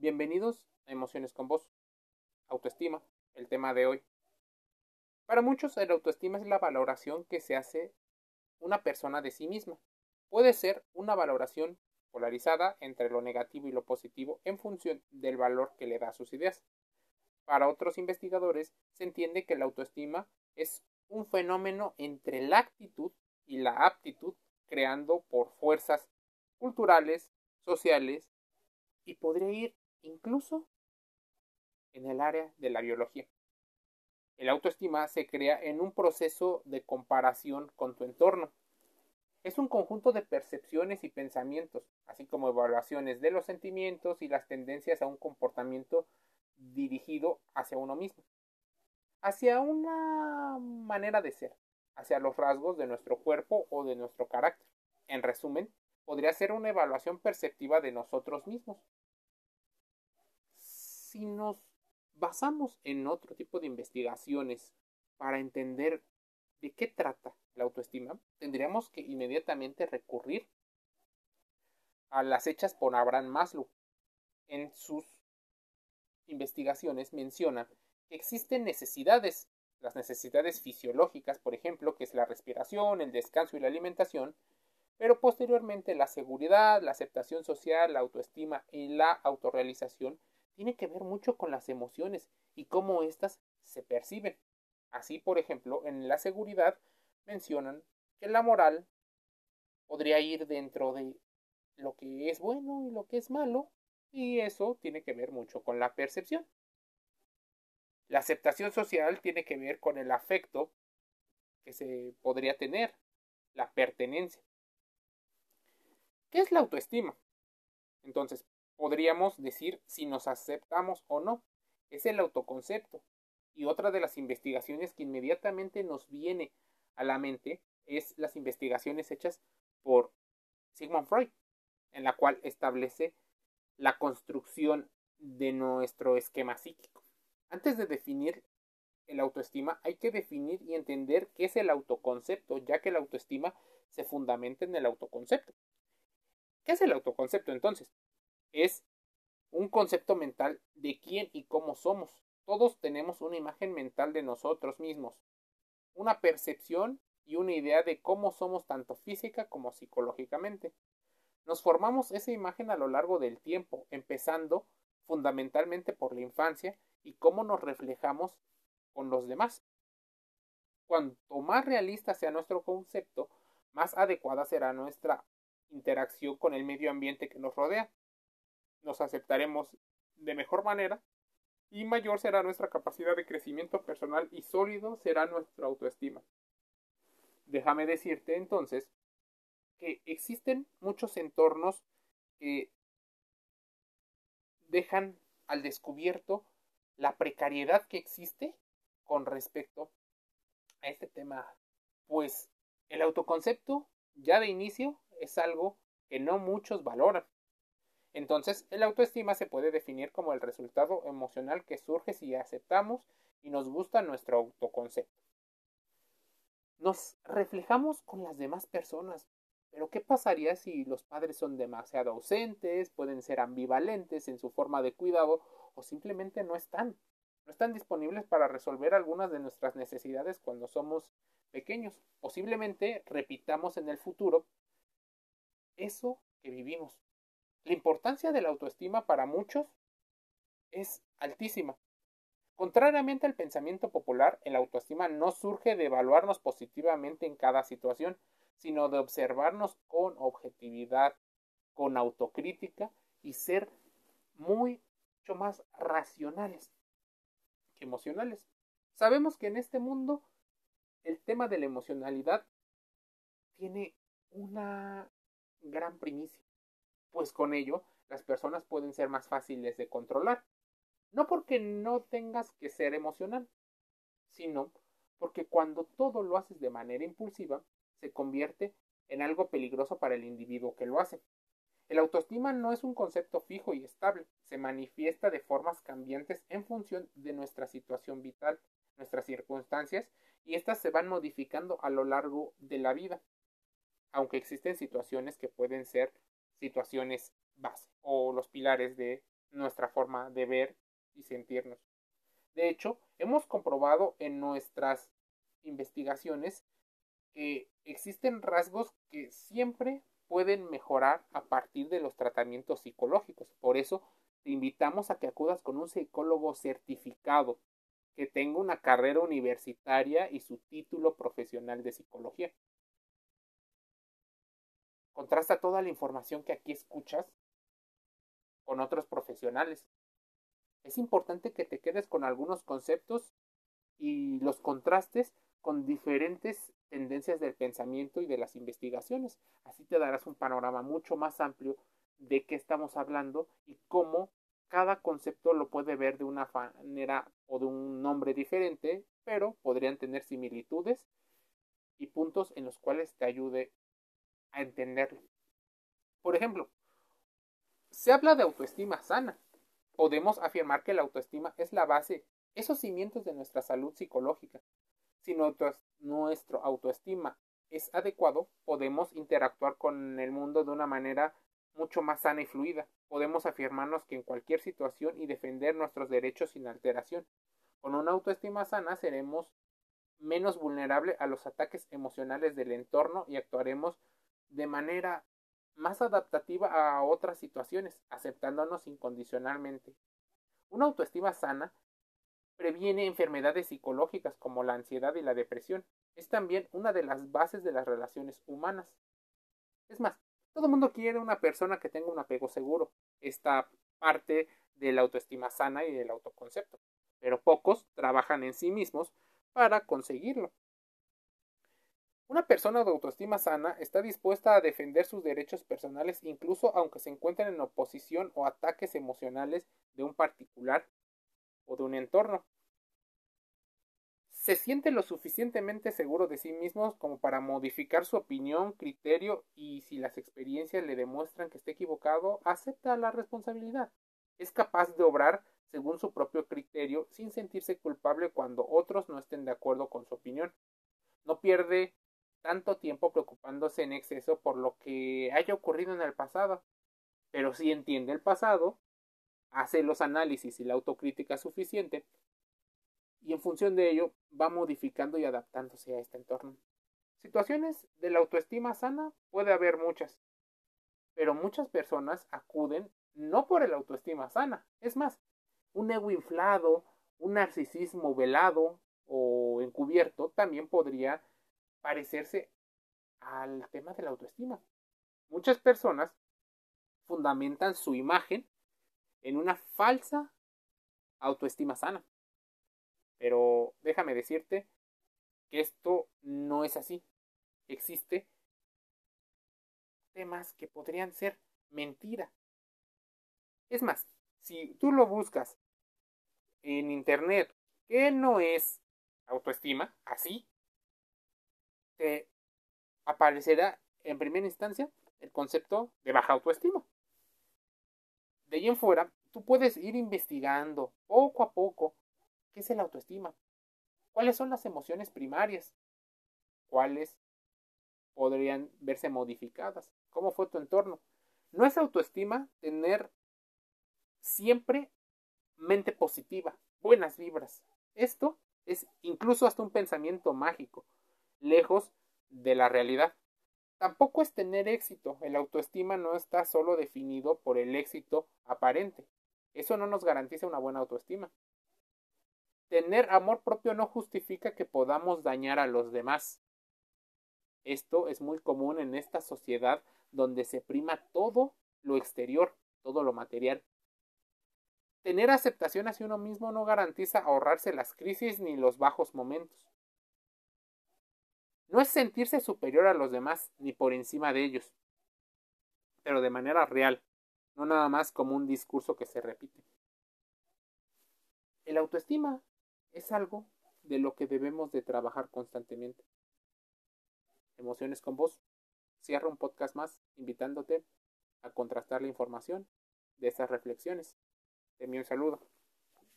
Bienvenidos a Emociones con Vos. Autoestima, el tema de hoy. Para muchos, el autoestima es la valoración que se hace una persona de sí misma. Puede ser una valoración polarizada entre lo negativo y lo positivo en función del valor que le da a sus ideas. Para otros investigadores, se entiende que la autoestima es un fenómeno entre la actitud y la aptitud, creando por fuerzas culturales, sociales, y podría ir incluso en el área de la biología. El autoestima se crea en un proceso de comparación con tu entorno. Es un conjunto de percepciones y pensamientos, así como evaluaciones de los sentimientos y las tendencias a un comportamiento dirigido hacia uno mismo, hacia una manera de ser, hacia los rasgos de nuestro cuerpo o de nuestro carácter. En resumen, podría ser una evaluación perceptiva de nosotros mismos, si nos basamos en otro tipo de investigaciones para entender de qué trata la autoestima, tendríamos que inmediatamente recurrir a las hechas por Abraham Maslow. En sus investigaciones menciona que existen necesidades, las necesidades fisiológicas, por ejemplo, que es la respiración, el descanso y la alimentación, pero posteriormente la seguridad, la aceptación social, la autoestima y la autorrealización tiene que ver mucho con las emociones y cómo éstas se perciben. Así, por ejemplo, en la seguridad mencionan que la moral podría ir dentro de lo que es bueno y lo que es malo, y eso tiene que ver mucho con la percepción. La aceptación social tiene que ver con el afecto que se podría tener, la pertenencia. ¿Qué es la autoestima? Entonces, podríamos decir si nos aceptamos o no. Es el autoconcepto. Y otra de las investigaciones que inmediatamente nos viene a la mente es las investigaciones hechas por Sigmund Freud, en la cual establece la construcción de nuestro esquema psíquico. Antes de definir el autoestima, hay que definir y entender qué es el autoconcepto, ya que la autoestima se fundamenta en el autoconcepto. ¿Qué es el autoconcepto entonces? Es un concepto mental de quién y cómo somos. Todos tenemos una imagen mental de nosotros mismos, una percepción y una idea de cómo somos tanto física como psicológicamente. Nos formamos esa imagen a lo largo del tiempo, empezando fundamentalmente por la infancia y cómo nos reflejamos con los demás. Cuanto más realista sea nuestro concepto, más adecuada será nuestra interacción con el medio ambiente que nos rodea nos aceptaremos de mejor manera y mayor será nuestra capacidad de crecimiento personal y sólido será nuestra autoestima. Déjame decirte entonces que existen muchos entornos que dejan al descubierto la precariedad que existe con respecto a este tema. Pues el autoconcepto ya de inicio es algo que no muchos valoran. Entonces, el autoestima se puede definir como el resultado emocional que surge si aceptamos y nos gusta nuestro autoconcepto. Nos reflejamos con las demás personas, pero ¿qué pasaría si los padres son demasiado ausentes, pueden ser ambivalentes en su forma de cuidado o simplemente no están? No están disponibles para resolver algunas de nuestras necesidades cuando somos pequeños. Posiblemente repitamos en el futuro eso que vivimos. La importancia de la autoestima para muchos es altísima. Contrariamente al pensamiento popular, el autoestima no surge de evaluarnos positivamente en cada situación, sino de observarnos con objetividad, con autocrítica y ser mucho más racionales que emocionales. Sabemos que en este mundo el tema de la emocionalidad tiene una gran primicia pues con ello las personas pueden ser más fáciles de controlar. No porque no tengas que ser emocional, sino porque cuando todo lo haces de manera impulsiva, se convierte en algo peligroso para el individuo que lo hace. El autoestima no es un concepto fijo y estable, se manifiesta de formas cambiantes en función de nuestra situación vital, nuestras circunstancias, y éstas se van modificando a lo largo de la vida, aunque existen situaciones que pueden ser situaciones base o los pilares de nuestra forma de ver y sentirnos. De hecho, hemos comprobado en nuestras investigaciones que existen rasgos que siempre pueden mejorar a partir de los tratamientos psicológicos. Por eso te invitamos a que acudas con un psicólogo certificado que tenga una carrera universitaria y su título profesional de psicología. Contrasta toda la información que aquí escuchas con otros profesionales. Es importante que te quedes con algunos conceptos y los contrastes con diferentes tendencias del pensamiento y de las investigaciones. Así te darás un panorama mucho más amplio de qué estamos hablando y cómo cada concepto lo puede ver de una manera o de un nombre diferente, pero podrían tener similitudes y puntos en los cuales te ayude a entenderlo. Por ejemplo, se habla de autoestima sana. Podemos afirmar que la autoestima es la base, esos cimientos de nuestra salud psicológica. Si nuestro autoestima es adecuado, podemos interactuar con el mundo de una manera mucho más sana y fluida. Podemos afirmarnos que en cualquier situación y defender nuestros derechos sin alteración. Con una autoestima sana seremos menos vulnerables a los ataques emocionales del entorno y actuaremos de manera más adaptativa a otras situaciones, aceptándonos incondicionalmente. Una autoestima sana previene enfermedades psicológicas como la ansiedad y la depresión. Es también una de las bases de las relaciones humanas. Es más, todo el mundo quiere una persona que tenga un apego seguro. Esta parte de la autoestima sana y del autoconcepto. Pero pocos trabajan en sí mismos para conseguirlo. Una persona de autoestima sana está dispuesta a defender sus derechos personales incluso aunque se encuentren en oposición o ataques emocionales de un particular o de un entorno. Se siente lo suficientemente seguro de sí mismo como para modificar su opinión, criterio y si las experiencias le demuestran que está equivocado, acepta la responsabilidad. Es capaz de obrar según su propio criterio sin sentirse culpable cuando otros no estén de acuerdo con su opinión. No pierde tanto tiempo preocupándose en exceso por lo que haya ocurrido en el pasado, pero si entiende el pasado, hace los análisis y la autocrítica suficiente y en función de ello va modificando y adaptándose a este entorno. Situaciones de la autoestima sana puede haber muchas, pero muchas personas acuden no por el autoestima sana, es más, un ego inflado, un narcisismo velado o encubierto también podría parecerse al tema de la autoestima. Muchas personas fundamentan su imagen en una falsa autoestima sana. Pero déjame decirte que esto no es así. Existe temas que podrían ser mentira. Es más, si tú lo buscas en internet, que no es autoestima, así, te aparecerá en primera instancia el concepto de baja autoestima. De ahí en fuera, tú puedes ir investigando poco a poco qué es el autoestima, cuáles son las emociones primarias, cuáles podrían verse modificadas, cómo fue tu entorno. No es autoestima tener siempre mente positiva, buenas vibras. Esto es incluso hasta un pensamiento mágico lejos de la realidad. Tampoco es tener éxito. El autoestima no está solo definido por el éxito aparente. Eso no nos garantiza una buena autoestima. Tener amor propio no justifica que podamos dañar a los demás. Esto es muy común en esta sociedad donde se prima todo lo exterior, todo lo material. Tener aceptación hacia uno mismo no garantiza ahorrarse las crisis ni los bajos momentos. No es sentirse superior a los demás ni por encima de ellos, pero de manera real, no nada más como un discurso que se repite. El autoestima es algo de lo que debemos de trabajar constantemente. Emociones con vos. Cierro un podcast más invitándote a contrastar la información de esas reflexiones. Te envío un saludo.